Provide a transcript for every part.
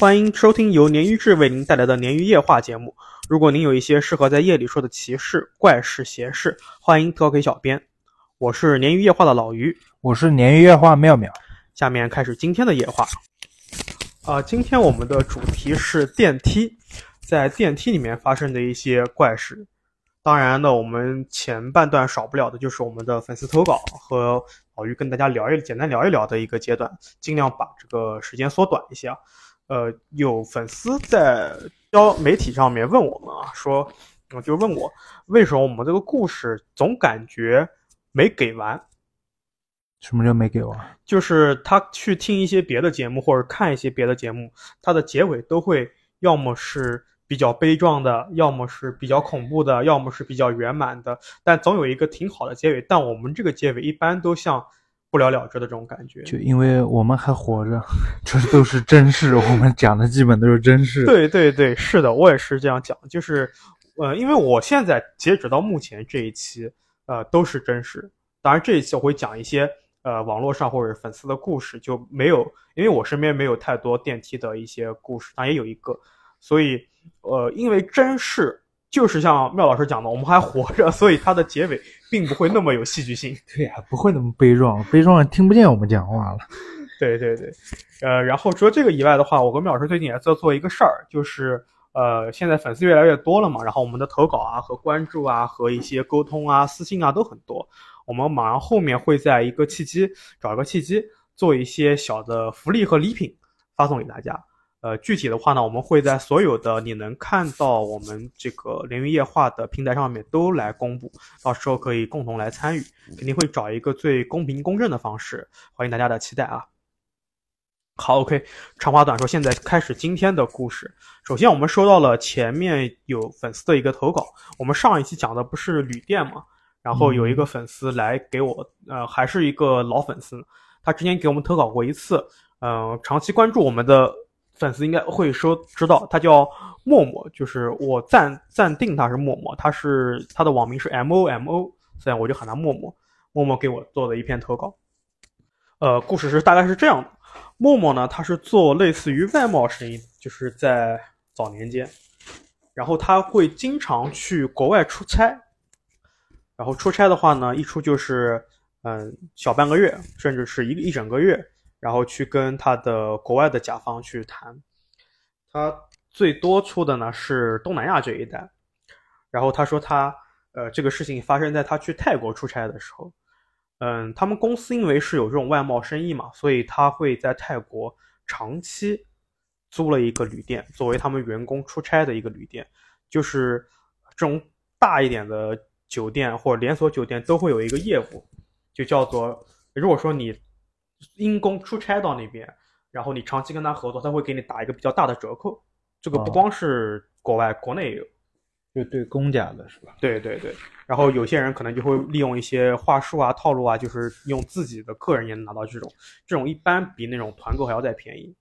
欢迎收听由鲶鱼志为您带来的鲶鱼夜话节目。如果您有一些适合在夜里说的奇事、怪事、邪事，欢迎投稿给小编。我是鲶鱼夜话的老于，我是鲶鱼夜话妙妙。下面开始今天的夜话。啊，今天我们的主题是电梯，在电梯里面发生的一些怪事。当然呢，我们前半段少不了的就是我们的粉丝投稿和老于跟大家聊一简单聊一聊的一个阶段，尽量把这个时间缩短一些啊。呃，有粉丝在交媒体上面问我们啊，说，就问我为什么我们这个故事总感觉没给完？什么叫没给完？就是他去听一些别的节目或者看一些别的节目，它的结尾都会要么是。比较悲壮的，要么是比较恐怖的，要么是比较圆满的，但总有一个挺好的结尾。但我们这个结尾一般都像不了了之的这种感觉，就因为我们还活着，这都是真事，我们讲的基本都是真事。对对对，是的，我也是这样讲，就是，呃，因为我现在截止到目前这一期，呃，都是真事。当然这一期我会讲一些呃网络上或者粉丝的故事，就没有，因为我身边没有太多电梯的一些故事，当然也有一个，所以。呃，因为真是就是像妙老师讲的，我们还活着，所以它的结尾并不会那么有戏剧性。对呀，不会那么悲壮，悲壮听不见我们讲话了。对对对，呃，然后除了这个以外的话，我跟妙老师最近也在做一个事儿，就是呃，现在粉丝越来越多了嘛，然后我们的投稿啊和关注啊和一些沟通啊私信啊都很多，我们马上后面会在一个契机找一个契机做一些小的福利和礼品发送给大家。呃，具体的话呢，我们会在所有的你能看到我们这个连云夜话的平台上面都来公布，到时候可以共同来参与，肯定会找一个最公平公正的方式，欢迎大家的期待啊。好，OK，长话短说，现在开始今天的故事。首先，我们收到了前面有粉丝的一个投稿，我们上一期讲的不是旅店嘛，然后有一个粉丝来给我，呃，还是一个老粉丝，他之前给我们投稿过一次，嗯，长期关注我们的。粉丝应该会说知道，他叫默默，就是我暂暂定他是默默，他是他的网名是 M O M O，所以我就喊他默默。默默给我做的一篇投稿，呃，故事是大概是这样的：默默呢，他是做类似于外贸生意，就是在早年间，然后他会经常去国外出差，然后出差的话呢，一出就是嗯小半个月，甚至是一一整个月。然后去跟他的国外的甲方去谈，他最多出的呢是东南亚这一带。然后他说他，呃，这个事情发生在他去泰国出差的时候。嗯，他们公司因为是有这种外贸生意嘛，所以他会在泰国长期租了一个旅店，作为他们员工出差的一个旅店。就是这种大一点的酒店或者连锁酒店都会有一个业务，就叫做，如果说你。因公出差到那边，然后你长期跟他合作，他会给你打一个比较大的折扣。这个不光是国外，国内也有，就对公家的是吧？对对对。然后有些人可能就会利用一些话术啊、套路啊，就是用自己的客人也能拿到这种，这种一般比那种团购还要再便宜。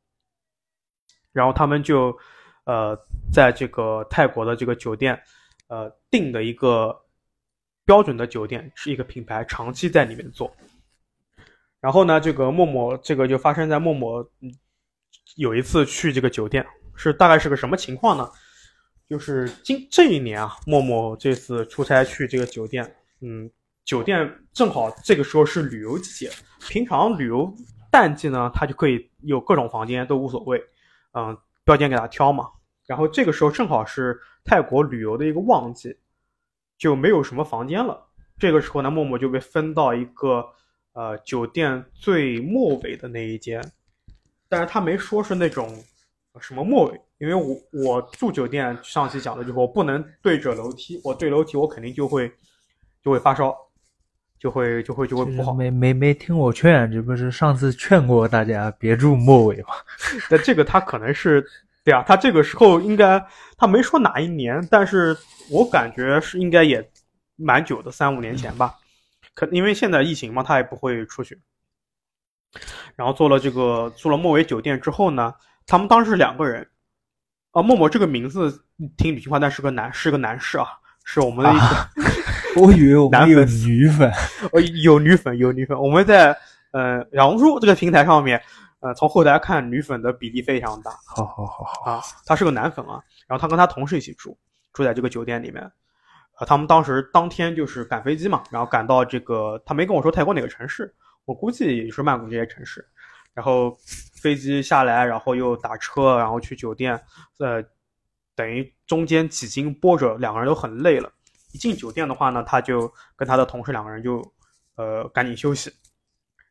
然后他们就，呃，在这个泰国的这个酒店，呃，订的一个标准的酒店，是一个品牌，长期在里面做。然后呢，这个默默，这个就发生在默默，有一次去这个酒店，是大概是个什么情况呢？就是今这一年啊，默默这次出差去这个酒店，嗯，酒店正好这个时候是旅游季节，平常旅游淡季呢，他就可以有各种房间都无所谓，嗯，标间给他挑嘛。然后这个时候正好是泰国旅游的一个旺季，就没有什么房间了。这个时候呢，默默就被分到一个。呃，酒店最末尾的那一间，但是他没说是那种什么末尾，因为我我住酒店上期讲的就是我不能对着楼梯，我对楼梯我肯定就会就会发烧，就会就会就会不好。没没没听我劝，这不是上次劝过大家别住末尾吗？那这个他可能是对啊，他这个时候应该他没说哪一年，但是我感觉是应该也蛮久的，三五年前吧。可因为现在疫情嘛，他也不会出去。然后做了这个做了莫维酒店之后呢，他们当时是两个人。啊，默默这个名字挺女性化，但是个男，是个男士啊，是我们的一个。我以为我们有女粉，呃，有女粉，有女粉。我们在呃小红书这个平台上面，呃，从后台看，女粉的比例非常大好好好好，啊，他是个男粉啊。然后他跟他同事一起住，住在这个酒店里面。啊，他们当时当天就是赶飞机嘛，然后赶到这个，他没跟我说泰国哪个城市，我估计也是曼谷这些城市。然后飞机下来，然后又打车，然后去酒店，呃，等于中间几经波折，两个人都很累了。一进酒店的话呢，他就跟他的同事两个人就呃赶紧休息，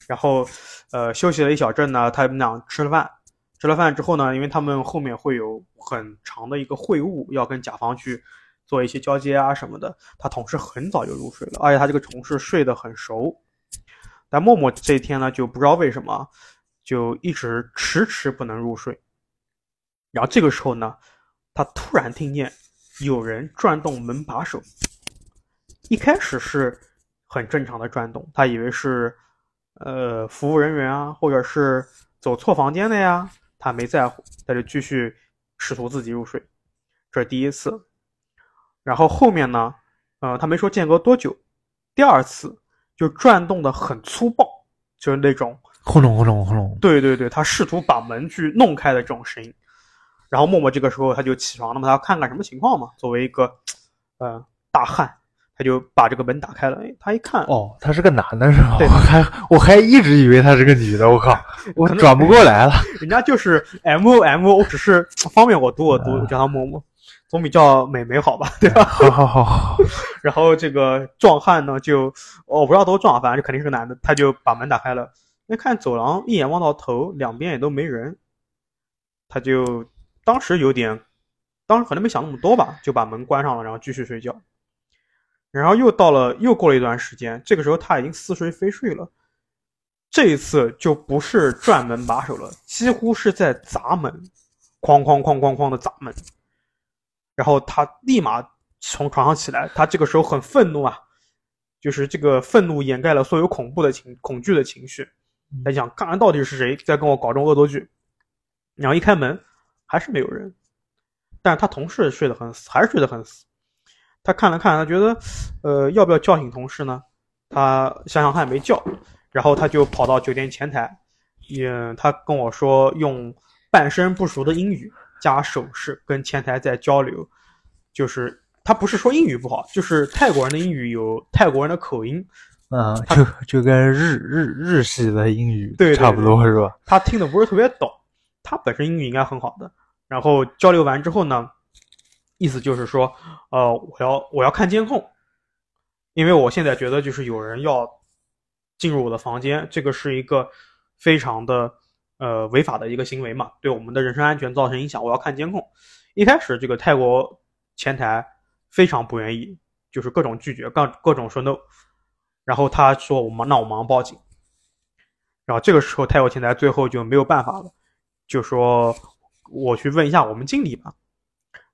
然后呃休息了一小阵呢，他们俩吃了饭，吃了饭之后呢，因为他们后面会有很长的一个会晤，要跟甲方去做一些交接啊什么的，他同事很早就入睡了，而且他这个同事睡得很熟，但默默这一天呢就不知道为什么就一直迟迟不能入睡，然后这个时候呢，他突然听见有人转动门把手。一开始是很正常的转动，他以为是呃服务人员啊，或者是走错房间的呀，他没在乎，他就继续试图自己入睡，这是第一次。然后后面呢，呃，他没说间隔多久，第二次就转动的很粗暴，就是那种轰隆轰隆轰隆，对对对，他试图把门去弄开的这种声音。然后默默这个时候他就起床了嘛，他要看看什么情况嘛，作为一个呃大汉。他就把这个门打开了，哎，他一看，哦，他是个男的，是吧？对我还我还一直以为他是个女的，我靠，我转不过来了。人家就是 M O M O，只是方便我读我读，啊我叫他默默，总比叫美美好吧，对吧？好好好好，然后这个壮汉呢，就我不知道多壮，反正肯定是个男的，他就把门打开了，那看走廊一眼望到头，两边也都没人，他就当时有点，当时可能没想那么多吧，就把门关上了，然后继续睡觉。然后又到了，又过了一段时间，这个时候他已经似睡非睡了。这一次就不是转门把手了，几乎是在砸门，哐哐哐哐哐的砸门。然后他立马从床上起来，他这个时候很愤怒啊，就是这个愤怒掩盖了所有恐怖的情、恐惧的情绪。他想，刚刚到底是谁在跟我搞这种恶作剧？然后一开门，还是没有人，但是他同事睡得很死，还是睡得很死。他看了看，他觉得，呃，要不要叫醒同事呢？他想想他也没叫，然后他就跑到酒店前台，也他跟我说用半生不熟的英语加手势跟前台在交流，就是他不是说英语不好，就是泰国人的英语有泰国人的口音，嗯，就就跟日日日系的英语对对差不多是吧？他听的不是特别懂，他本身英语应该很好的。然后交流完之后呢，意思就是说，呃，我要我要看监控，因为我现在觉得就是有人要进入我的房间，这个是一个非常的呃违法的一个行为嘛，对我们的人身安全造成影响，我要看监控。一开始这个泰国前台非常不愿意，就是各种拒绝，各各种说 no，然后他说我们那我马上报警。然后这个时候泰国前台最后就没有办法了，就说我去问一下我们经理吧，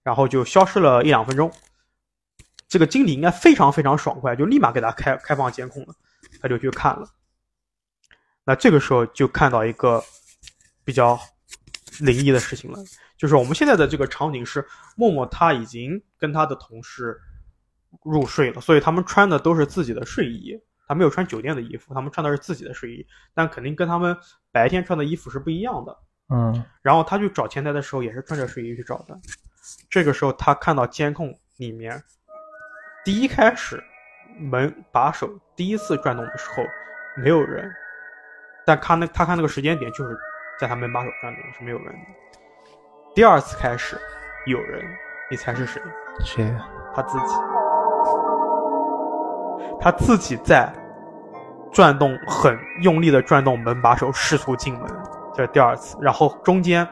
然后就消失了一两分钟。这个经理应该非常非常爽快，就立马给他开开放监控了，他就去看了。那这个时候就看到一个比较灵异的事情了，就是我们现在的这个场景是默默他已经跟他的同事入睡了，所以他们穿的都是自己的睡衣，他没有穿酒店的衣服，他们穿的是自己的睡衣，但肯定跟他们白天穿的衣服是不一样的。嗯，然后他去找前台的时候也是穿着睡衣去找的。这个时候他看到监控里面，第一开始门把手第一次转动的时候没有人，但看那他看那个时间点就是在他门把手转动是没有人的。第二次开始有人，你猜是谁？谁？他自己，他自己在转动，很用力的转动门把手，试图进门，这是第二次。然后中间，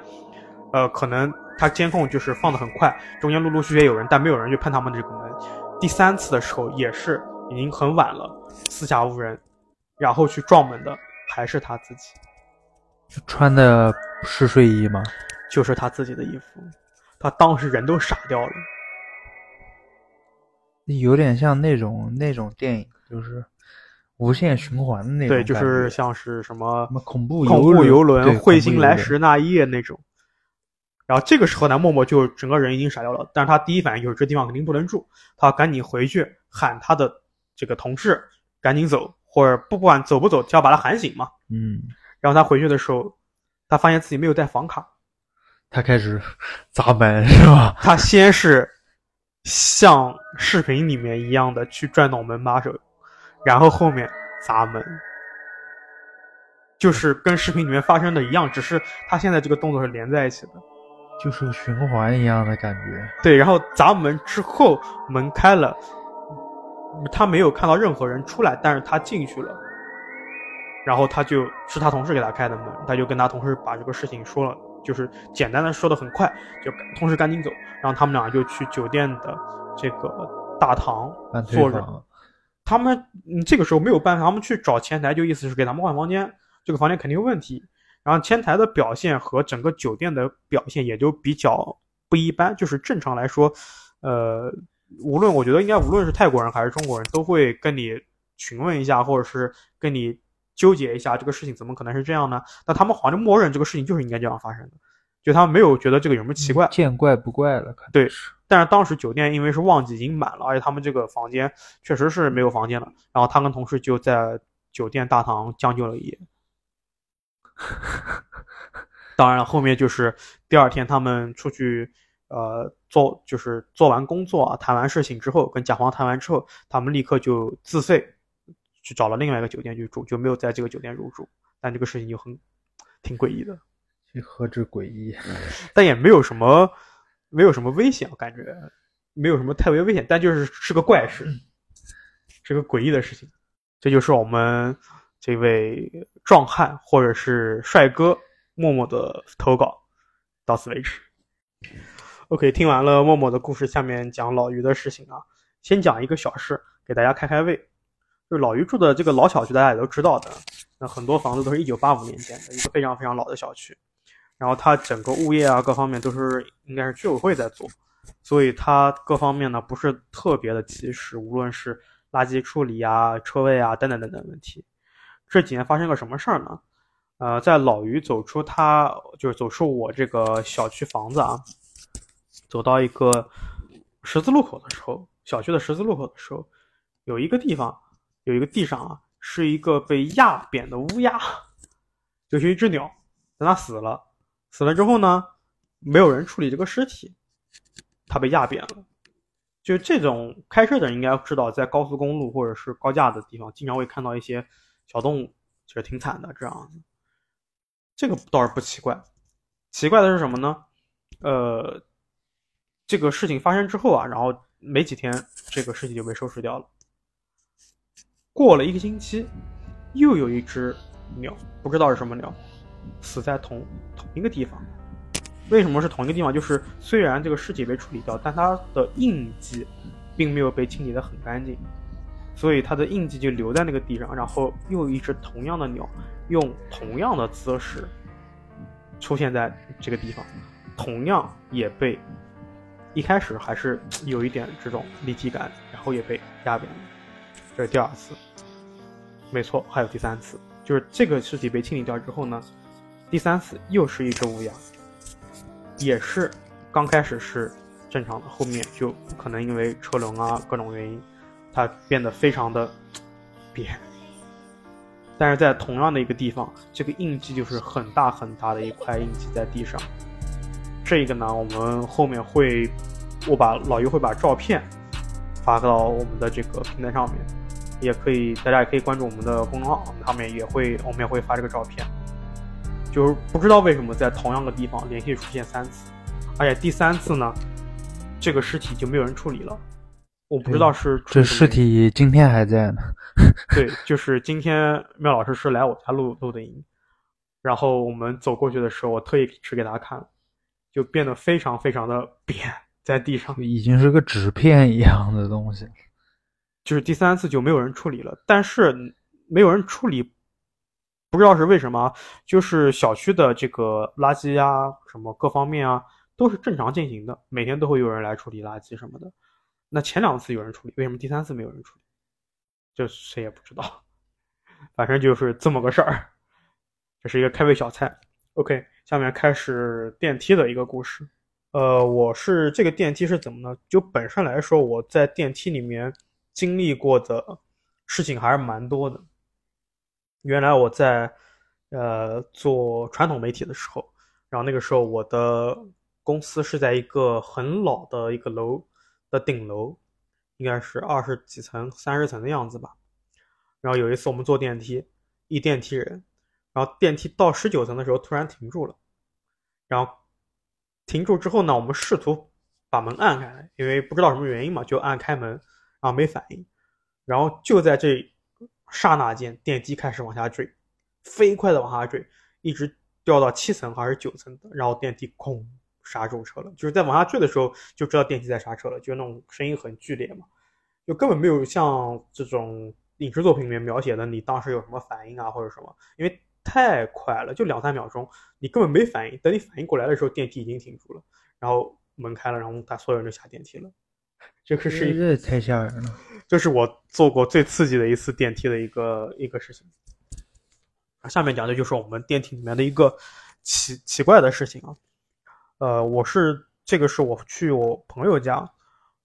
呃，可能他监控就是放的很快，中间陆陆续续有人，但没有人去碰他们这个门。第三次的时候也是已经很晚了，四下无人，然后去撞门的还是他自己，穿的是睡衣吗？就是他自己的衣服。他当时人都傻掉了。有点像那种那种电影，就是无限循环的那种对，就是像是什么恐怖恐怖游游轮、对彗星来。时那夜那种。然后这个时候呢，默默就整个人已经傻掉了，但是他第一反应就是这地方肯定不能住，他赶紧回去喊他的这个同事赶紧走，或者不管走不走，就要把他喊醒嘛。嗯，然后他回去的时候，他发现自己没有带房卡，他开始砸门是吧？他先是像视频里面一样的去转动门把手，然后后面砸门，就是跟视频里面发生的一样，只是他现在这个动作是连在一起的。就是个循环一样的感觉。对，然后砸门之后门开了，他没有看到任何人出来，但是他进去了，然后他就是他同事给他开的门，他就跟他同事把这个事情说了，就是简单的说的很快，就同事赶紧走，然后他们俩就去酒店的这个大堂坐着。他们嗯这个时候没有办法，他们去找前台，就意思是给他们换房间，这个房间肯定有问题。然后前台的表现和整个酒店的表现也就比较不一般，就是正常来说，呃，无论我觉得应该无论是泰国人还是中国人，都会跟你询问一下，或者是跟你纠结一下这个事情怎么可能是这样呢？那他们好像默认这个事情就是应该这样发生的，就他们没有觉得这个有什么奇怪。见怪不怪了，对但是当时酒店因为是旺季已经满了，而且他们这个房间确实是没有房间了。然后他跟同事就在酒店大堂将就了一夜。当然了，后面就是第二天他们出去，呃，做就是做完工作啊，谈完事情之后，跟甲方谈完之后，他们立刻就自费去找了另外一个酒店去住，就没有在这个酒店入住。但这个事情就很挺诡异的。这何止诡异？但也没有什么没有什么危险，我感觉没有什么特别危险，但就是是个怪事，是个诡异的事情。这就是我们这位壮汉或者是帅哥默默的投稿，到此为止。OK，听完了默默的故事，下面讲老于的事情啊。先讲一个小事，给大家开开胃。就是老于住的这个老小区，大家也都知道的，那很多房子都是一九八五年建的，一个非常非常老的小区。然后它整个物业啊各方面都是应该是居委会在做，所以它各方面呢不是特别的及时，无论是垃圾处理啊、车位啊等等等等问题。这几年发生个什么事儿呢？呃，在老于走出他就是走出我这个小区房子啊，走到一个十字路口的时候，小区的十字路口的时候，有一个地方有一个地上啊是一个被压扁的乌鸦，就是一只鸟，但它死了。死了之后呢，没有人处理这个尸体，它被压扁了。就这种开车的人应该知道，在高速公路或者是高架的地方，经常会看到一些小动物，其实挺惨的这样子。这个倒是不奇怪，奇怪的是什么呢？呃，这个事情发生之后啊，然后没几天，这个尸体就被收拾掉了。过了一个星期，又有一只鸟，不知道是什么鸟，死在同同一个地方。为什么是同一个地方？就是虽然这个尸体被处理掉，但它的印记并没有被清理得很干净，所以它的印记就留在那个地上。然后又一只同样的鸟，用同样的姿势出现在这个地方，同样也被一开始还是有一点这种立体感，然后也被压扁了。这是第二次，没错，还有第三次，就是这个尸体被清理掉之后呢，第三次又是一只乌鸦，也是刚开始是正常的，后面就可能因为车轮啊各种原因，它变得非常的扁。但是在同样的一个地方，这个印记就是很大很大的一块印记在地上。这个呢，我们后面会，我把老于会把照片发到我们的这个平台上面，也可以大家也可以关注我们的公众号，他们也会我们也会发这个照片。就是不知道为什么在同样的地方连续出现三次，而且第三次呢，这个尸体就没有人处理了。我不知道是这尸体今天还在呢。对，就是今天妙老师是来我家录录的音，然后我们走过去的时候，我特意指给大家看，就变得非常非常的扁在地上，已经是个纸片一样的东西。就是第三次就没有人处理了，但是没有人处理，不知道是为什么，就是小区的这个垃圾啊，什么各方面啊，都是正常进行的，每天都会有人来处理垃圾什么的。那前两次有人处理，为什么第三次没有人处理？这谁也不知道，反正就是这么个事儿。这是一个开胃小菜。OK，下面开始电梯的一个故事。呃，我是这个电梯是怎么呢？就本身来说，我在电梯里面经历过的事情还是蛮多的。原来我在呃做传统媒体的时候，然后那个时候我的公司是在一个很老的一个楼的顶楼，应该是二十几层、三十层的样子吧。然后有一次我们坐电梯，一电梯人，然后电梯到十九层的时候突然停住了，然后停住之后呢，我们试图把门按开，因为不知道什么原因嘛，就按开门，啊没反应，然后就在这刹那间，电梯开始往下坠，飞快的往下坠，一直掉到七层还是九层的，然后电梯空刹住车了，就是在往下坠的时候就知道电梯在刹车了，就那种声音很剧烈嘛，就根本没有像这种。影视作品里面描写的你当时有什么反应啊，或者什么？因为太快了，就两三秒钟，你根本没反应。等你反应过来的时候，电梯已经停住了，然后门开了，然后他所有人都下电梯了。这个是这太吓人了，这是我做过最刺激的一次电梯的一个一个事情。下面讲的就是我们电梯里面的一个奇奇怪的事情啊。呃，我是这个是我去我朋友家，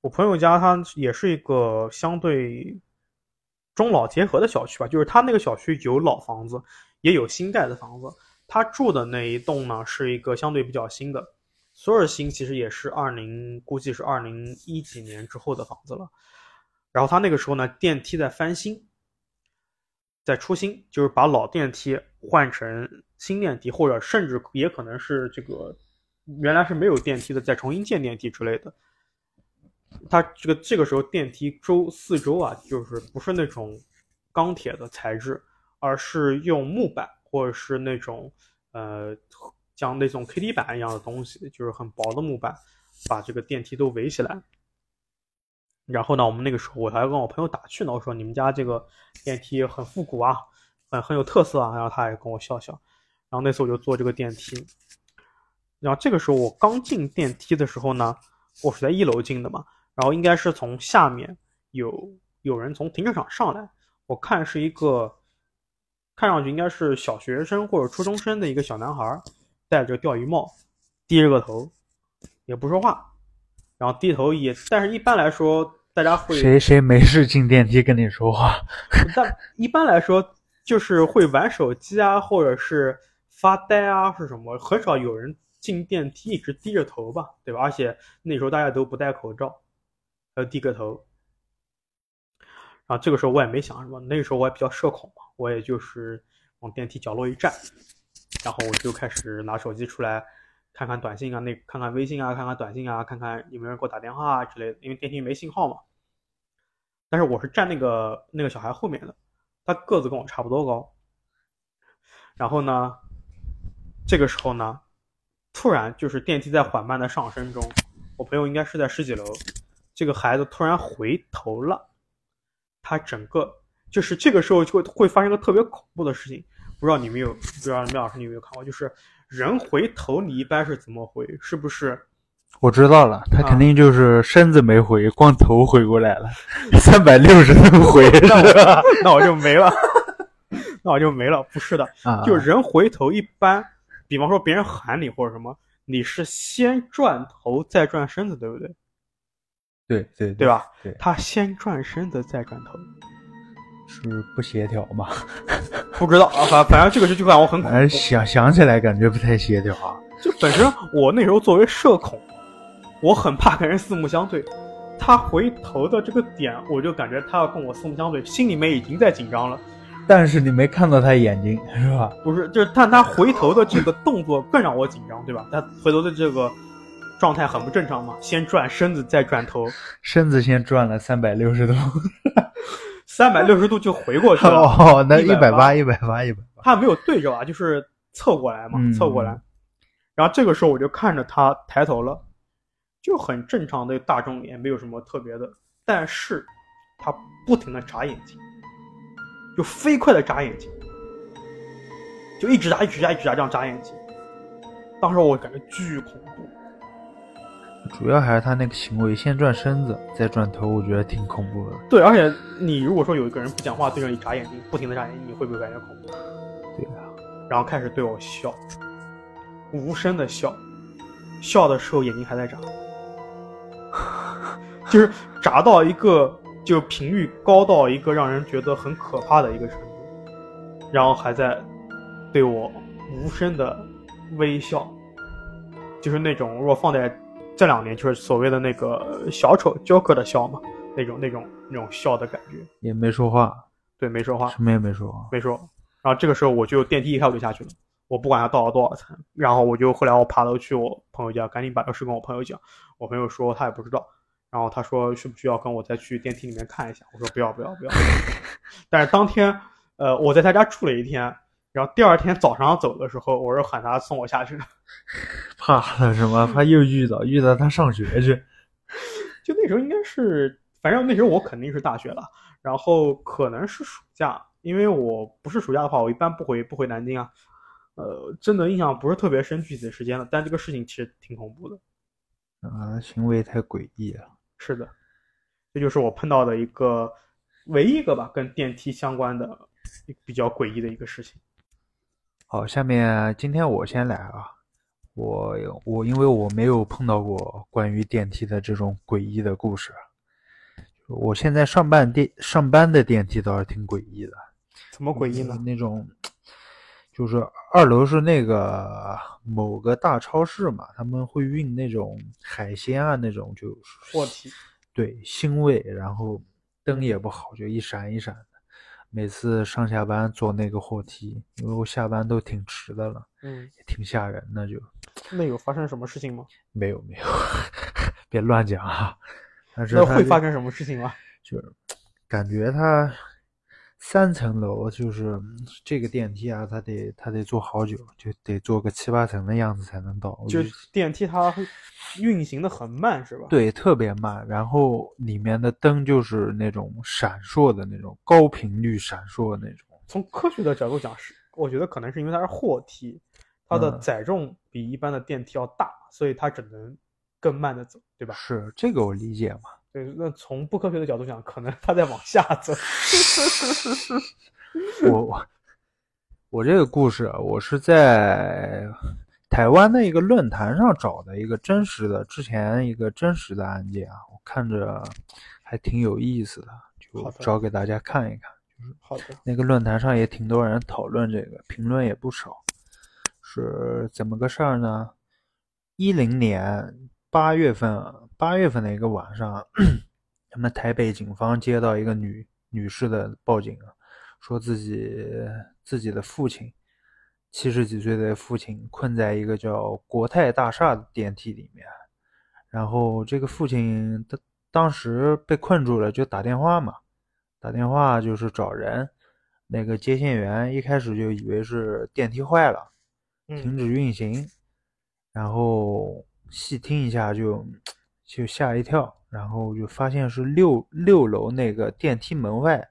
我朋友家他也是一个相对。中老结合的小区吧，就是他那个小区有老房子，也有新盖的房子。他住的那一栋呢，是一个相对比较新的。索尔新其实也是二零，估计是二零一几年之后的房子了。然后他那个时候呢，电梯在翻新，在出新，就是把老电梯换成新电梯，或者甚至也可能是这个原来是没有电梯的，再重新建电梯之类的。它这个这个时候电梯周四周啊，就是不是那种钢铁的材质，而是用木板或者是那种呃像那种 K T 板一样的东西，就是很薄的木板，把这个电梯都围起来。然后呢，我们那个时候我还跟我朋友打趣呢，我说你们家这个电梯很复古啊，很很有特色啊。然后他也跟我笑笑。然后那次我就坐这个电梯。然后这个时候我刚进电梯的时候呢，我是在一楼进的嘛。然后应该是从下面有有人从停车场上来，我看是一个，看上去应该是小学生或者初中生的一个小男孩，戴着钓鱼帽，低着个头，也不说话，然后低头也，但是一般来说大家会谁谁没事进电梯跟你说话，但一般来说就是会玩手机啊，或者是发呆啊，是什么？很少有人进电梯一直低着头吧，对吧？而且那时候大家都不戴口罩。要低个头，然后这个时候我也没想什么，那个时候我也比较社恐嘛，我也就是往电梯角落一站，然后我就开始拿手机出来看看短信啊，那看看微信啊，看看短信啊，看看有没有人给我打电话啊之类的，因为电梯没信号嘛。但是我是站那个那个小孩后面的，他个子跟我差不多高。然后呢，这个时候呢，突然就是电梯在缓慢的上升中，我朋友应该是在十几楼。这个孩子突然回头了，他整个就是这个时候就会会发生个特别恐怖的事情，不知道你们有，不知道苗老师你有没有看过？就是人回头，你一般是怎么回？是不是？我知道了，他肯定就是身子没回，光头回过来了，三百六十度回，那我就没了，那我就没了。不是的，就人回头一般，比方说别人喊你或者什么，你是先转头再转身子，对不对？对对对吧？对，他先转身子再转头，是不协调吗？不知道啊，反反正这个是就让我很恐怖。想想起来感觉不太协调啊。就本身我那时候作为社恐，我很怕跟人四目相对。他回头的这个点，我就感觉他要跟我四目相对，心里面已经在紧张了。但是你没看到他眼睛是吧？不是，就是但他回头的这个动作更让我紧张，对吧？他回头的这个。状态很不正常嘛，先转身子再转头，身子先转了三百六十度，三百六十度就回过去了。哦，那一百八，一百八，一百八。他没有对着啊，就是侧过来嘛，侧过来。然后这个时候我就看着他抬头了，就很正常的大众脸，没有什么特别的。但是他不停的眨眼睛，就飞快的眨眼睛，就一直眨，一直眨，一直眨，这样眨眼睛。当时我感觉巨恐怖。主要还是他那个行为，先转身子再转头，我觉得挺恐怖的。对，而且你如果说有一个人不讲话，对着你眨眼睛，不停的眨眼睛，你会不会感觉恐怖？对啊。然后开始对我笑，无声的笑，笑的时候眼睛还在眨，就是眨到一个就频率高到一个让人觉得很可怕的一个程度，然后还在。对我无声的微笑，就是那种如果放在这两年，就是所谓的那个小丑 Joker 的笑嘛，那种那种那种笑的感觉。也没说话，对，没说话，什么也没说。没说。然后这个时候我就电梯一开我就下去了，我不管他到了多少层，然后我就后来我爬楼去我朋友家，赶紧把这事跟我朋友讲。我朋友说他也不知道，然后他说需不需要跟我再去电梯里面看一下？我说不要不要不要。但是当天，呃，我在他家住了一天，然后第二天早上走的时候，我是喊他送我下去的。怕了什么？怕又遇到遇到他上学去。就那时候应该是，反正那时候我肯定是大学了，然后可能是暑假，因为我不是暑假的话，我一般不回不回南京啊。呃，真的印象不是特别深具体的时间了，但这个事情其实挺恐怖的。啊，行为太诡异了。是的，这就是我碰到的一个唯一一个吧，跟电梯相关的比较诡异的一个事情。好，下面今天我先来啊，我我因为我没有碰到过关于电梯的这种诡异的故事，我现在上班电上班的电梯倒是挺诡异的。怎么诡异呢？那种就是二楼是那个某个大超市嘛，他们会运那种海鲜啊，那种就货体，对，腥味，然后灯也不好，就一闪一闪的。每次上下班坐那个货梯，因为我下班都挺迟的了，嗯，也挺吓人的。就那有发生什么事情吗？没 有没有，别乱讲啊。但是那会发生什么事情吗？就是感觉它三层楼，就是这个电梯啊，它得它得坐好久，就得坐个七八层的样子才能到。就电梯它会运行的很慢，是吧？，对，特别慢。然后里面的灯就是那种闪烁的那种高频率闪烁的那种。从科学的角度讲，是我觉得可能是因为它是货梯，它的嗯载重比一般的电梯要大，所以它只能更慢的走，对吧？是这个我理解嘛？对，那从不科学的角度讲，可能它在往下走。我我我这个故事啊，我是在台湾的一个论坛上找的一个真实的，之前一个真实的案件啊，我看着还挺有意思的，就找给大家看一看。好的，那个论坛上也挺多人讨论这个，评论也不少。是怎么个事儿呢？一零年八月份，八月份的一个晚上，他们台北警方接到一个女女士的报警啊，说自己自己的父亲，七十几岁的父亲困在一个叫国泰大厦的电梯里面，然后这个父亲他当时被困住了，就打电话嘛，打电话就是找人，那个接线员一开始就以为是电梯坏了，停嗯，止运行，然后细听一下就就吓一跳，然后就发现是六六楼那个电梯门外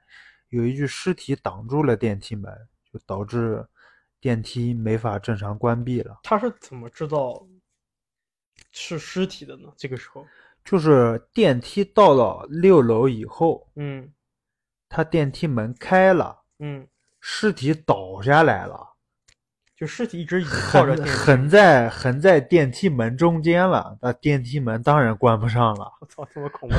有一具尸体挡住了电梯门，就导致电梯没法正常关闭了。他是怎么知道是尸体的呢？这个时候，就是电梯到了六楼以后，嗯他电梯门开了，嗯，尸体倒下来了。就尸体一直倚靠着横电梯。横在横在电梯门中间了，那电梯门当然关不上了。我操，这么恐怖！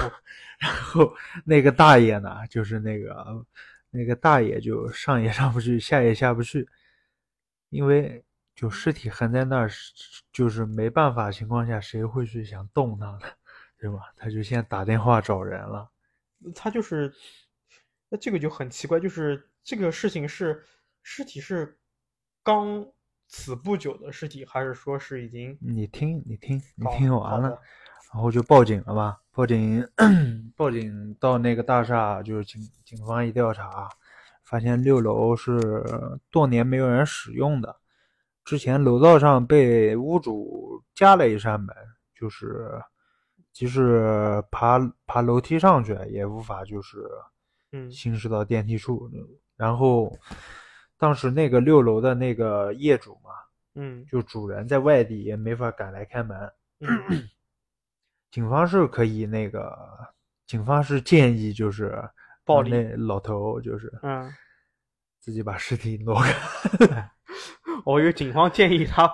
然后那个大爷呢，就是那个那个大爷就上也上不去，下也下不去，因为就尸体横在那儿，就是没办法情况下，谁会去想动它呢？对吧？他就先打电话找人了。他就是，那这个就很奇怪，就是这个事情是尸体是刚死不久的尸体，还是说是已经你听，你听，你听完了，然后就报警了吧。报警，报警到那个大厦，就是警警方一调查，发现六楼是多年没有人使用的，之前楼道上被屋主加了一扇门，就是即使爬爬楼梯上去，也无法就是嗯行驶到电梯处。然后当时那个六楼的那个业主嘛，嗯就主人在外地也没法赶来开门。嗯 警方是可以那个，警方是建议就是暴力那老头就是嗯，自己把尸体挪开。我以为警方建议他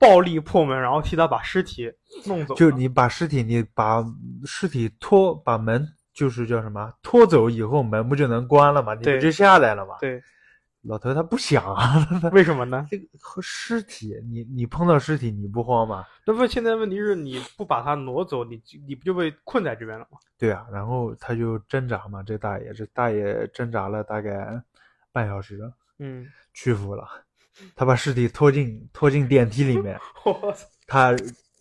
暴力破门，然后替他把尸体弄走。就你把尸体，你把尸体拖，把门就是叫什么拖走以后，门不就能关了吗？你对不就下来了吗？对，老头他不想啊，为什么呢？这个和尸体，你你碰到尸体你不慌吗？那问现在问题是你不把它挪走，你你不就被困在这边了吗？对啊，然后他就挣扎嘛，这大爷这大爷挣扎了大概半小时，嗯，屈服了，他把尸体拖进拖进电梯里面，他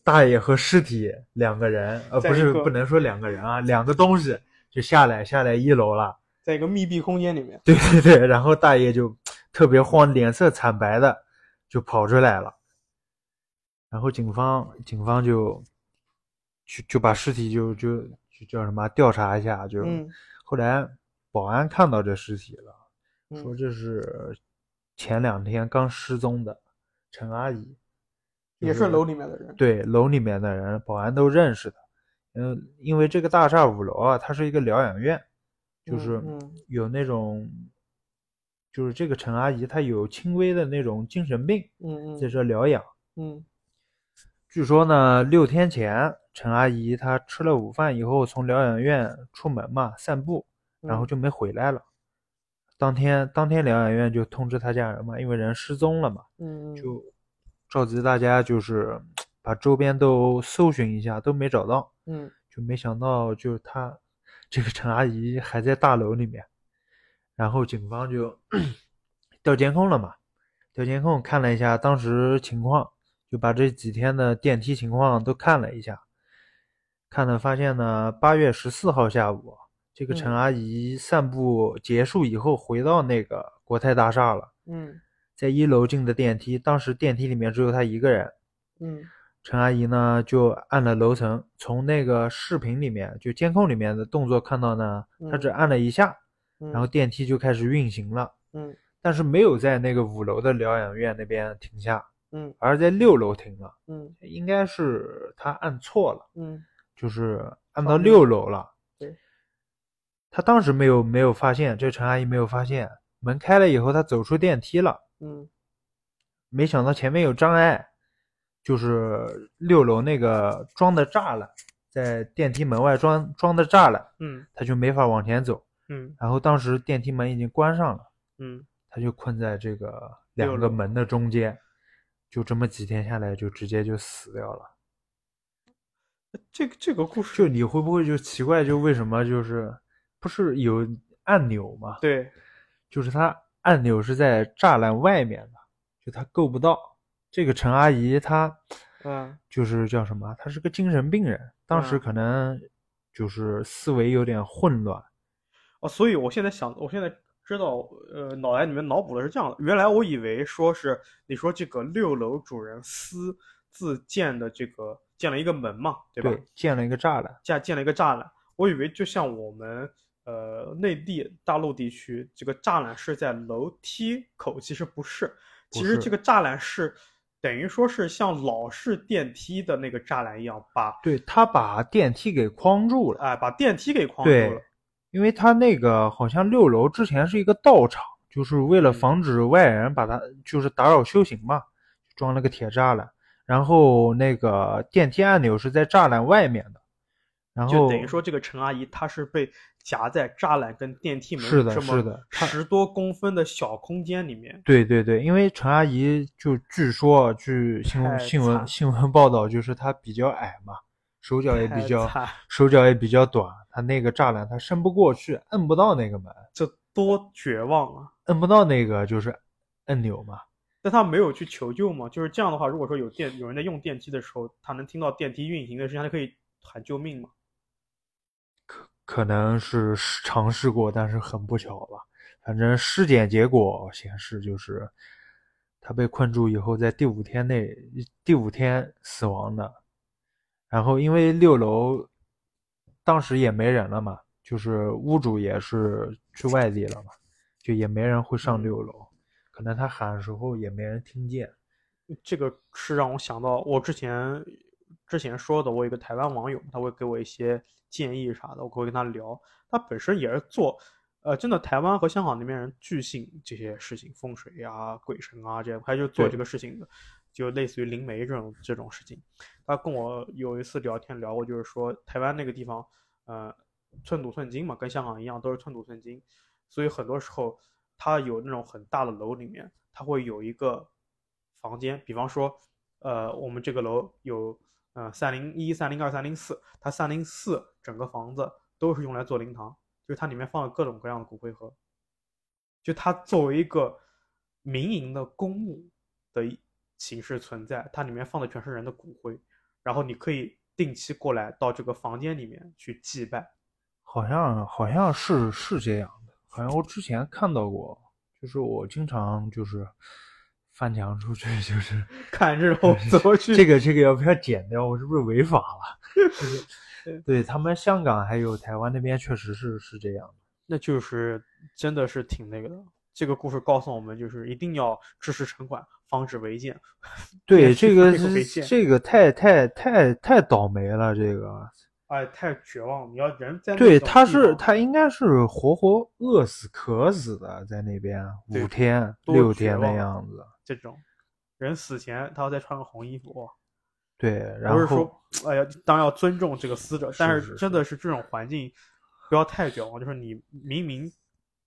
大爷和尸体两个人，呃，不是不能说两个人啊，两个东西就下来下来一楼了。在一个密闭空间里面，对 对对，然后大爷就特别慌，脸色惨白的就跑出来了。然后警方警方就就就把尸体就就就叫什么调查一下，就、嗯后来保安看到这尸体了，嗯说这是前两天刚失踪的陈阿姨，也是楼里面的人，对楼里面的人，保安都认识的。嗯，因为这个大厦五楼啊，它是一个疗养院，就是有那种，就是这个陈阿姨她有轻微的那种精神病，嗯嗯在这疗养。嗯据说呢，六天前陈阿姨她吃了午饭以后从疗养院出门嘛散步，然后嗯就没回来了。当天当天疗养院就通知她家人嘛，因为人失踪了嘛，嗯，就召集大家就是把周边都搜寻一下，都没找到。嗯就没想到，就是他这个陈阿姨还在大楼里面，然后警方就 调监控了嘛，调监控看了一下当时情况，就把这几天的电梯情况都看了一下，看了发现呢，八月十四号下午，这个陈嗯阿姨散步结束以后回到那个国泰大厦了，嗯在一楼进的电梯，当时电梯里面只有她一个人。嗯陈阿姨呢就按了楼层，从那个视频里面，就监控里面的动作看到呢，她只按了一下，嗯，然后电梯就开始运行了，嗯。但是没有在那个五楼的疗养院那边停下，嗯。而在六楼停了，嗯。应该是她按错了，嗯就是按到六楼了。对，她当时没有没有发现，这陈阿姨没有发现，门开了以后，她走出电梯了。嗯。没想到前面有障碍，就是六楼那个装的栅栏，在电梯门外装装的栅栏，嗯他就没法往前走。嗯然后当时电梯门已经关上了，嗯他就困在这个两个门的中间，就这么几天下来，就直接就死掉了。这个这个故事就你会不会就奇怪，就为什么就是不是有按钮吗？对就是它按钮是在栅栏外面的，就它够不到。这个陈阿姨她嗯就是叫什么？她是个精神病人，当时嗯可能就是思维有点混乱。哦，所以我现在想，我现在知道，呃，脑袋里面脑补的是这样的。原来我以为说是你说这个六楼主人私自建的这个建了一个门嘛，对吧？建了一个栅栏。建建了一个栅栏，我以为就像我们呃内地大陆地区，这个栅栏是在楼梯口，其实不是，其实这个栅栏是等于说是像老式电梯的那个栅栏一样，把对他把电梯给框住了。哎、把电梯给框住对了。，因为他那个好像六楼之前是一个道场，就是为了嗯防止外人把他就是打扰修行嘛，装了个铁栅栏。然后那个电梯按钮是在栅栏外面的，然后就等于说，这个陈阿姨她是被夹在栅栏跟电梯门是的是的十多公分的小空间里面。对对对，因为陈阿姨就据说，据新闻新闻新闻报道，就是她比较矮嘛，手脚也比较手脚也比较短，她那个栅栏她伸不过去，摁不到那个门，这多绝望啊！摁不到那个就是按钮嘛。但他没有去求救嘛？就是这样的话，如果说有电有人在用电梯的时候，他能听到电梯运行的声音，他就可以喊救命吗？可能是尝试过，但是很不巧吧。反正尸检结果显示，就是他被困住以后，在第五天内第五天死亡的。然后因为六楼当时也没人了嘛，就是屋主也是去外地了嘛，就也没人会上六楼，可能他喊的时候也没人听见。这个是让我想到我之前之前说的，我有个台湾网友，他会给我一些建议啥的，我会跟他聊。他本身也是做，呃，真的台湾和香港那边人巨信这些事情，风水啊、鬼神啊这样，他就做这个事情的，就类似于灵媒这种这种事情。他跟我有一次聊天聊过，就是说台湾那个地方，呃，寸土寸金嘛，跟香港一样，都是寸土寸金，所以很多时候，他有那种很大的楼里面，他会有一个房间，比方说，呃，我们这个楼有呃三零一、三零二、三零四，它三零四整个房子都是用来做灵堂，就是它里面放了各种各样的骨灰盒，就它作为一个民营的公墓的形式存在，它里面放的全是人的骨灰，然后你可以定期过来到这个房间里面去祭拜。好像好像是是这样的，好像我之前看到过，就是我经常就是翻墙出去，就是 看这种怎么去这个这个要不要剪掉？我是不是违法了？对他们香港还有台湾那边确实是是这样的，那就是真的是挺那个的。这个故事告诉我们，就是一定要支持城管，防止违建。对这个这个太太太太倒霉了，这个。哎，太绝望！你要人在对，他是他应该是活活饿死、渴死的，在那边五天、六天的样子。这种人死前他要再穿个红衣服，对，然后不是说哎呀，当然要尊重这个死者，但是真的是这种环境不要太绝望。就是你明明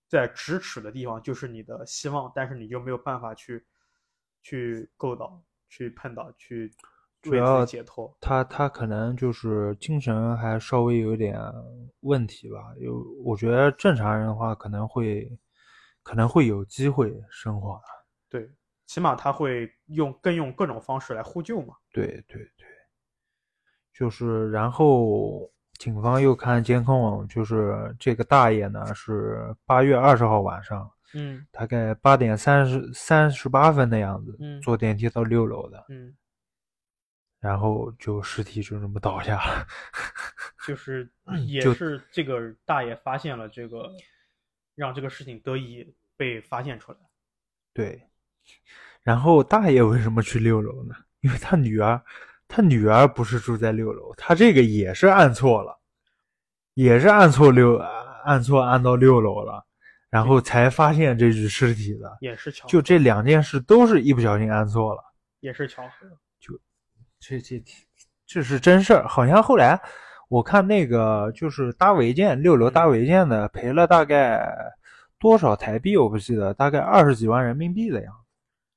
在咫尺的地方就是你的希望，但是你就没有办法去去够到、去碰到、去。主要解脱，他他可能就是精神还稍微有点问题吧。有，我觉得正常人的话可能会可能会有机会生还。对，起码他会用更用各种方式来呼救嘛。对对对，就是然后警方又看监控，就是这个大爷呢是八月二十号晚上，嗯，大概八点三十三十八分的样子，嗯，坐电梯到六楼的，嗯。然后就尸体就这么倒下了，就是也是这个大爷发现了这个，让这个事情得以被发现出来。对，然后大爷为什么去六楼呢？因为他女儿，他女儿不是住在六楼，他这个也是按错了，也是按错六按错按到六楼了，然后才发现这具尸体的。也是巧，就这两件事都是一不小心按错了，也是巧合。就这这这是真事儿，好像后来我看那个就是搭违建六楼搭违建的赔了大概多少台币我不记得，大概二十几万人民币的样子，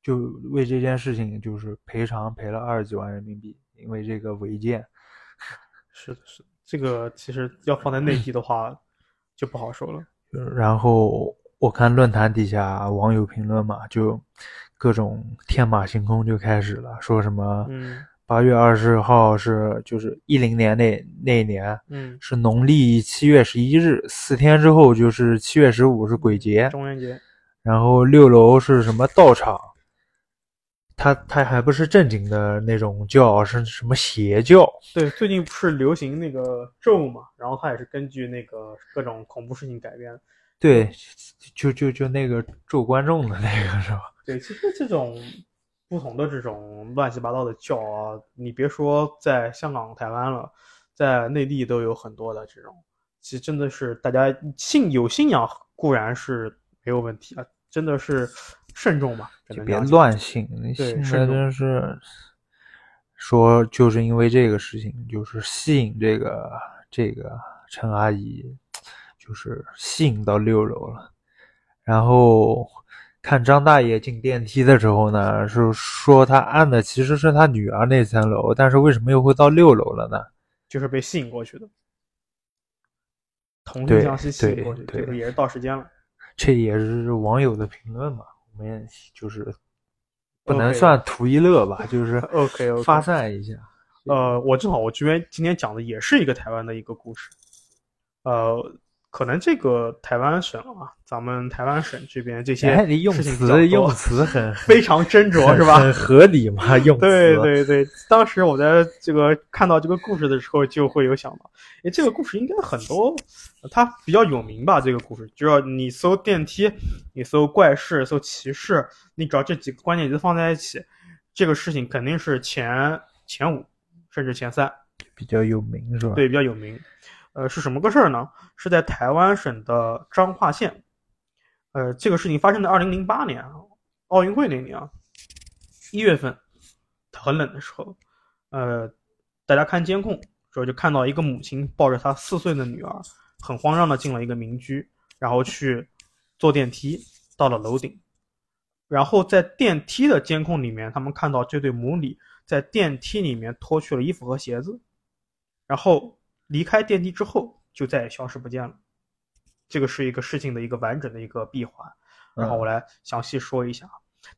就为这件事情就是赔偿赔了二十几万人民币，因为这个违建。是的，是的，这个其实要放在内地的话就不好说了。然后我看论坛底下网友评论嘛，就各种天马行空就开始了，说什么嗯。八月二十号是就是一零年那那一年，嗯，是农历七月十一日，四天之后就是七月十五是鬼节，中元节。然后六楼是什么道场？他他还不是正经的那种教，是什么邪教？对，最近不是流行那个咒嘛，然后他也是根据那个各种恐怖事情改编。对，就就就那个咒观众的那个是吧？对，其实这种。不同的这种乱七八糟的教啊，你别说在香港、台湾了，在内地都有很多的这种。其实真的是大家信有信仰固然是没有问题啊，真的是慎重吧，别乱信。对，慎真是说就是因为这个事情，就是吸引这个这个陈阿姨，就是吸引到六楼了，然后。看张大爷进电梯的时候呢，是说他按的其实是他女儿那层楼，但是为什么又会到六楼了呢？就是被吸引过去的，同性相吸吸引过去，就是也是到时间了。这也是网友的评论嘛，我们也就是不能算图一乐吧，就是 OK 发散一下。呃，我正好我这边今天讲的也是一个台湾的一个故事，呃。可能这个台湾省啊，咱们台湾省这边这些用词用词 很非常斟酌，是吧？很合理嘛，用词。对对对，当时我在这个看到这个故事的时候，就会有想到，哎，这个故事应该很多，它比较有名吧？这个故事，只要你搜电梯，你搜怪事，搜骑士，你只要这几个关键词放在一起，这个事情肯定是前前五，甚至前三，比较有名，是吧？对，比较有名。呃，是什么个事儿呢？是在台湾省的彰化县。呃，这个事情发生在二零零八年奥运会那年啊，一月份，很冷的时候，呃，大家看监控时候就看到一个母亲抱着她四岁的女儿，很慌张的进了一个民居，然后去坐电梯，到了楼顶，然后在电梯的监控里面，他们看到这对母女在电梯里面脱去了衣服和鞋子，然后离开电梯之后就再也消失不见了。这个是一个事情的一个完整的一个闭环，然后我来详细说一下。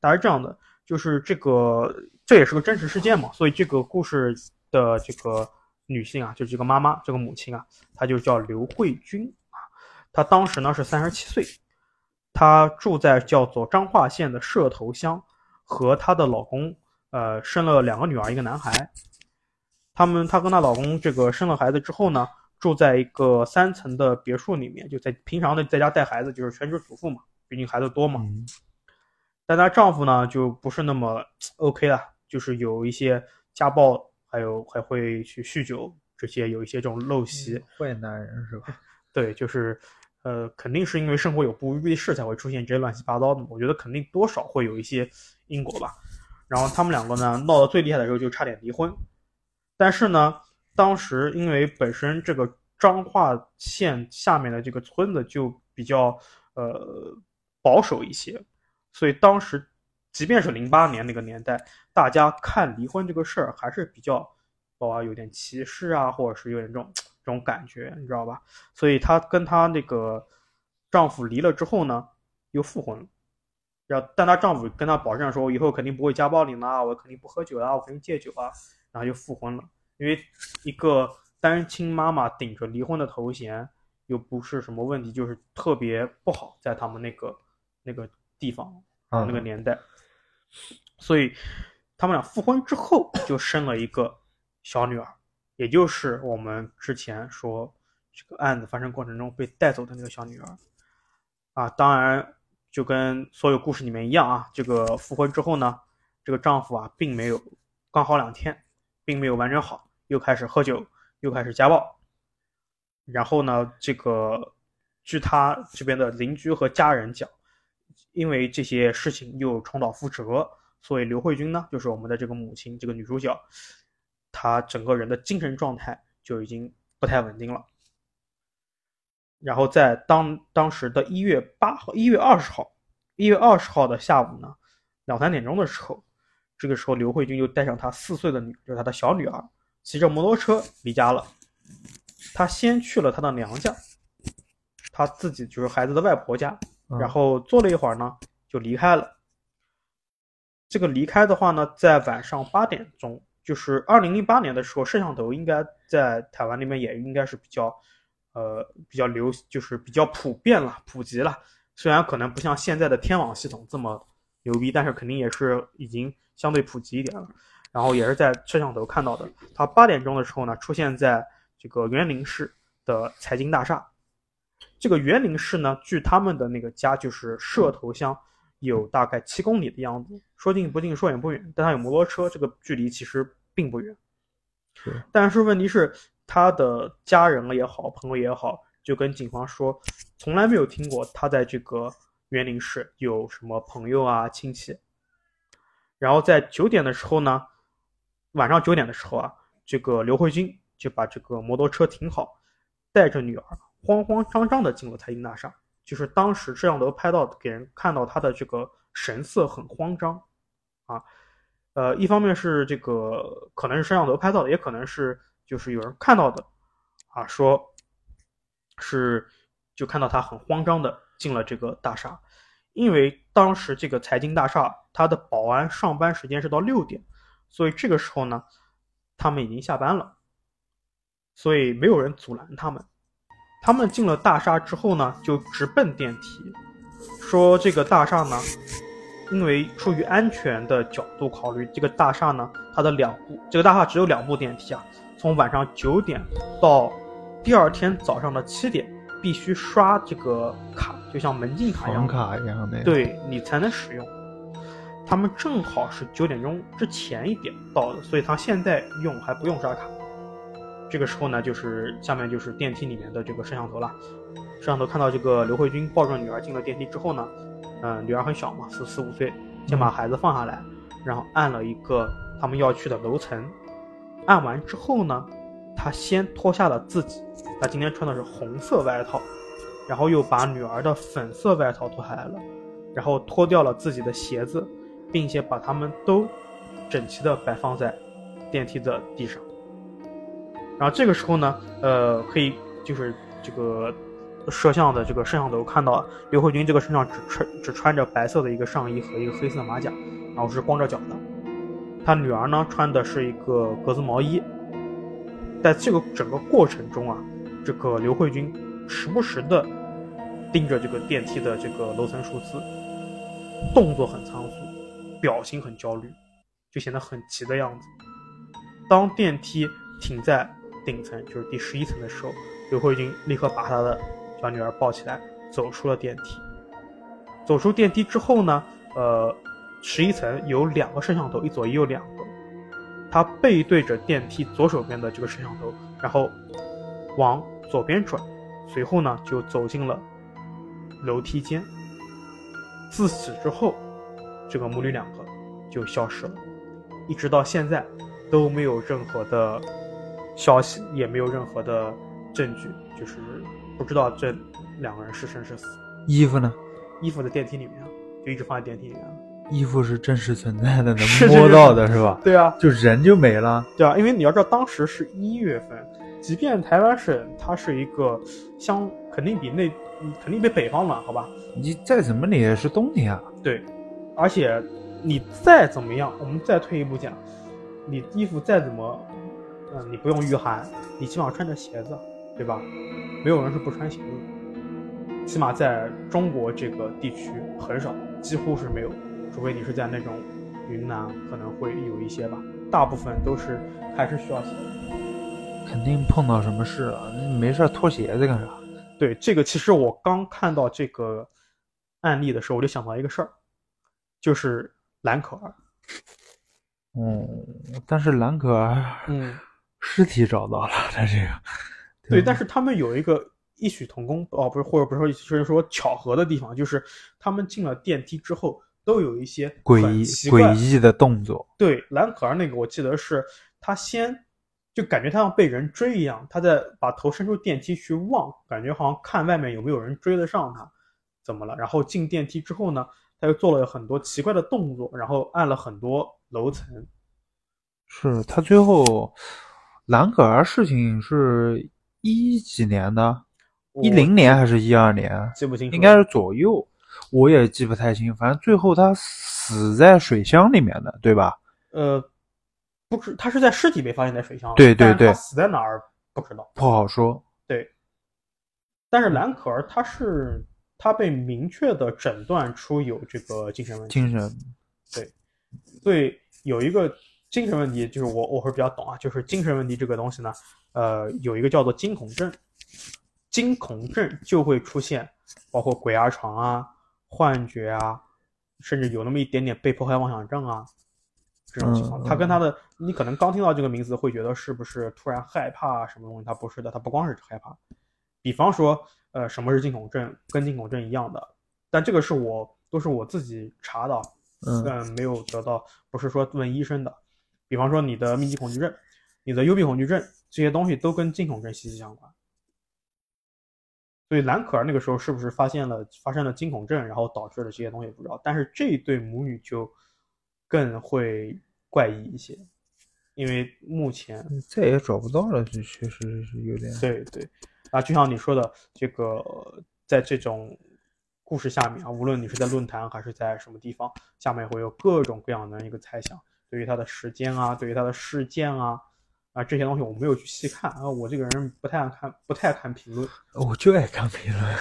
大概是这样的，就是这个这也是个真实事件嘛，所以这个故事的这个女性啊，就是这个妈妈，这个母亲啊，她就叫刘慧君啊，她当时呢是三十七岁，她住在叫做彰化县的社头乡，和她的老公呃生了两个女儿一个男孩，他们她跟她老公这个生了孩子之后呢。住在一个三层的别墅里面，就在平常的在家带孩子，就是全职主妇嘛，毕竟孩子多嘛。但她丈夫呢，就不是那么 OK 了，就是有一些家暴，还有还会去酗酒，这些有一些这种陋习。坏男人是吧？对，就是呃，肯定是因为生活有不如意事才会出现这些乱七八糟的。我觉得肯定多少会有一些因果吧。然后他们两个呢，闹得最厉害的时候就差点离婚，但是呢。当时因为本身这个彰化县下面的这个村子就比较呃保守一些，所以当时即便是零八年那个年代，大家看离婚这个事儿还是比较，啊有点歧视啊，或者是有点这种这种感觉，你知道吧？所以她跟她那个丈夫离了之后呢，又复婚了，然后但她丈夫跟她保证说，以后肯定不会家暴你啦，我肯定不喝酒啦，我肯定戒酒啊，然后就复婚了。因为一个单亲妈妈顶着离婚的头衔，又不是什么问题，就是特别不好，在他们那个那个地方啊那个年代，所以他们俩复婚之后就生了一个小女儿，也就是我们之前说这个案子发生过程中被带走的那个小女儿啊。当然，就跟所有故事里面一样啊，这个复婚之后呢，这个丈夫啊并没有刚好两天，并没有完整好。又开始喝酒，又开始家暴，然后呢，这个据他这边的邻居和家人讲，因为这些事情又重蹈覆辙，所以刘慧君呢，就是我们的这个母亲，这个女主角，她整个人的精神状态就已经不太稳定了。然后在当当时的一月八号、一月二十号、一月二十号的下午呢，两三点钟的时候，这个时候刘慧君就带上她四岁的女，就是她的小女儿。骑着摩托车离家了，她先去了她的娘家，她自己就是孩子的外婆家，然后坐了一会儿呢，就离开了。这个离开的话呢，在晚上八点钟，就是二零零八年的时候，摄像头应该在台湾那边也应该是比较，呃，比较流，就是比较普遍了，普及了。虽然可能不像现在的天网系统这么牛逼，但是肯定也是已经相对普及一点了。然后也是在摄像头看到的，他八点钟的时候呢，出现在这个园林市的财经大厦。这个园林市呢，距他们的那个家就是社头乡，有大概七公里的样子。说近不近，说远不远，但他有摩托车，这个距离其实并不远。是，但是问题是，他的家人也好，朋友也好，就跟警方说，从来没有听过他在这个园林市有什么朋友啊、亲戚。然后在九点的时候呢。晚上九点的时候啊，这个刘慧君就把这个摩托车停好，带着女儿慌慌张张的进了财经大厦。就是当时摄像头拍到，给人看到他的这个神色很慌张，啊，呃，一方面是这个可能是摄像头拍到的，也可能是就是有人看到的，啊，说是就看到他很慌张的进了这个大厦，因为当时这个财经大厦它的保安上班时间是到六点。所以这个时候呢，他们已经下班了，所以没有人阻拦他们。他们进了大厦之后呢，就直奔电梯，说这个大厦呢，因为出于安全的角度考虑，这个大厦呢，它的两部，这个大厦只有两部电梯啊，从晚上九点到第二天早上的七点，必须刷这个卡，就像门禁卡一样，卡一样的，对你才能使用。他们正好是九点钟之前一点到的，所以他现在用还不用刷卡。这个时候呢，就是下面就是电梯里面的这个摄像头了。摄像头看到这个刘慧君抱着女儿进了电梯之后呢，嗯，女儿很小嘛，四四五岁，先把孩子放下来，然后按了一个他们要去的楼层。按完之后呢，他先脱下了自己，他今天穿的是红色外套，然后又把女儿的粉色外套脱下来了。然后脱掉了自己的鞋子，并且把它们都整齐的摆放在电梯的地上。然后这个时候呢，呃，可以就是这个摄像的这个摄像头看到刘慧君这个身上只穿只穿着白色的一个上衣和一个黑色马甲，然后是光着脚的。他女儿呢穿的是一个格子毛衣。在这个整个过程中啊，这个刘慧君时不时的盯着这个电梯的这个楼层数字，动作很仓促，表情很焦虑，就显得很急的样子。当电梯停在顶层，就是第十一层的时候，刘慧君立刻把她的小女儿抱起来，走出了电梯。走出电梯之后呢，呃，十一层有两个摄像头，一左一右两个。他背对着电梯左手边的这个摄像头，然后往左边转，随后呢就走进了楼梯间。自此之后，这个母女两个就消失了，一直到现在都没有任何的消息，也没有任何的证据，就是不知道这两个人是生是死。衣服呢？衣服在电梯里面，就一直放在电梯里面。衣服是真实存在的，能摸到的是吧？对啊，就人就没了。对啊，因为你要知道，当时是一月份，即便台湾省它是一个相，肯定比那肯定比北方暖，好吧？你再怎么你也是冬天啊。对，而且你再怎么样，我们再退一步讲，你衣服再怎么，嗯，你不用御寒，你起码穿着鞋子，对吧？没有人是不穿鞋子，起码在中国这个地区很少，几乎是没有。除非你是在那种云南，可能会有一些吧，大部分都是还是需要鞋。肯定碰到什么事了，没事脱鞋子干啥？对，这个其实我刚看到这个案例的时候，我就想到一个事儿，就是蓝可儿。嗯，但是蓝可儿，嗯，尸体找到了，他这个。对，但是他们有一个异曲同工哦，不是，或者不是说，就是说巧合的地方，就是他们进了电梯之后。都有一些诡异诡异的动作。对，蓝可儿那个，我记得是他先就感觉他像被人追一样，他在把头伸出电梯去望，感觉好像看外面有没有人追得上他，怎么了？然后进电梯之后呢，他又做了很多奇怪的动作，然后按了很多楼层。是他最后兰可儿事情是一几年的？一零年还是一二年？记不清，应该是左右。我也记不太清，反正最后他死在水箱里面的，对吧？呃，不知，他是在尸体被发现在水箱。对对对，死在哪儿不知道，不好说。对，但是蓝可儿他是他被明确的诊断出有这个精神问题。精神，对，所以有一个精神问题，就是我我会比较懂啊，就是精神问题这个东西呢，呃，有一个叫做惊恐症，惊恐症就会出现，包括鬼压床啊。幻觉啊，甚至有那么一点点被迫害妄想症啊，这种情况，他跟他的，你可能刚听到这个名字会觉得是不是突然害怕什么东西？他不是的，他不光是害怕。比方说，呃，什么是惊恐症？跟惊恐症一样的，但这个是我都是我自己查的，嗯，没有得到，不是说问医生的。比方说你的密集恐惧症，你的幽闭恐惧症，这些东西都跟惊恐症息息相关。所以蓝可儿那个时候是不是发现了发生了惊恐症，然后导致了这些东西不知道。但是这一对母女就更会怪异一些，因为目前再也找不到了，这确实是有点。对对，啊，就像你说的，这个在这种故事下面啊，无论你是在论坛还是在什么地方，下面会有各种各样的一个猜想，对于它的时间啊，对于它的事件啊。啊，这些东西我没有去细看啊，我这个人不太爱看，不太看评论，我就爱看评论。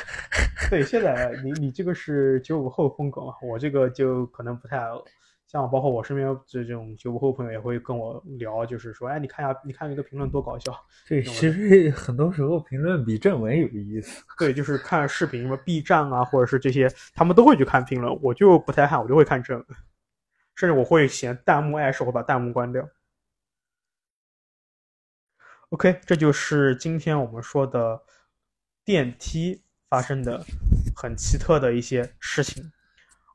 对，现在你你这个是九五后风格嘛，我这个就可能不太像，包括我身边这种九五后朋友也会跟我聊，就是说，哎，你看一下，你看一个评论多搞笑。对，其实很多时候评论比正文有意思。对，就是看视频，什么 B 站啊，或者是这些，他们都会去看评论，我就不太看，我就会看正文，甚至我会嫌弹幕碍事，我把弹幕关掉。OK，这就是今天我们说的电梯发生的很奇特的一些事情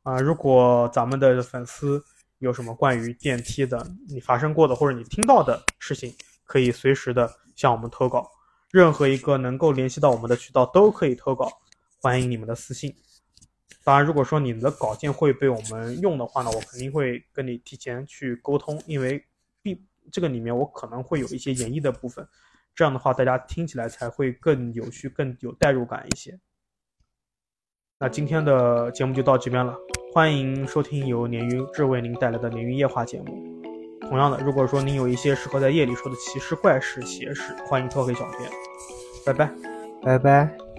啊！如果咱们的粉丝有什么关于电梯的你发生过的或者你听到的事情，可以随时的向我们投稿，任何一个能够联系到我们的渠道都可以投稿，欢迎你们的私信。当然，如果说你们的稿件会被我们用的话呢，我肯定会跟你提前去沟通，因为必这个里面我可能会有一些演绎的部分，这样的话大家听起来才会更有趣、更有代入感一些。那今天的节目就到这边了，欢迎收听由鲶鱼志为您带来的鲶鱼夜话节目。同样的，如果说您有一些适合在夜里说的奇事、怪事、邪事，欢迎拖给小编。拜拜。拜拜。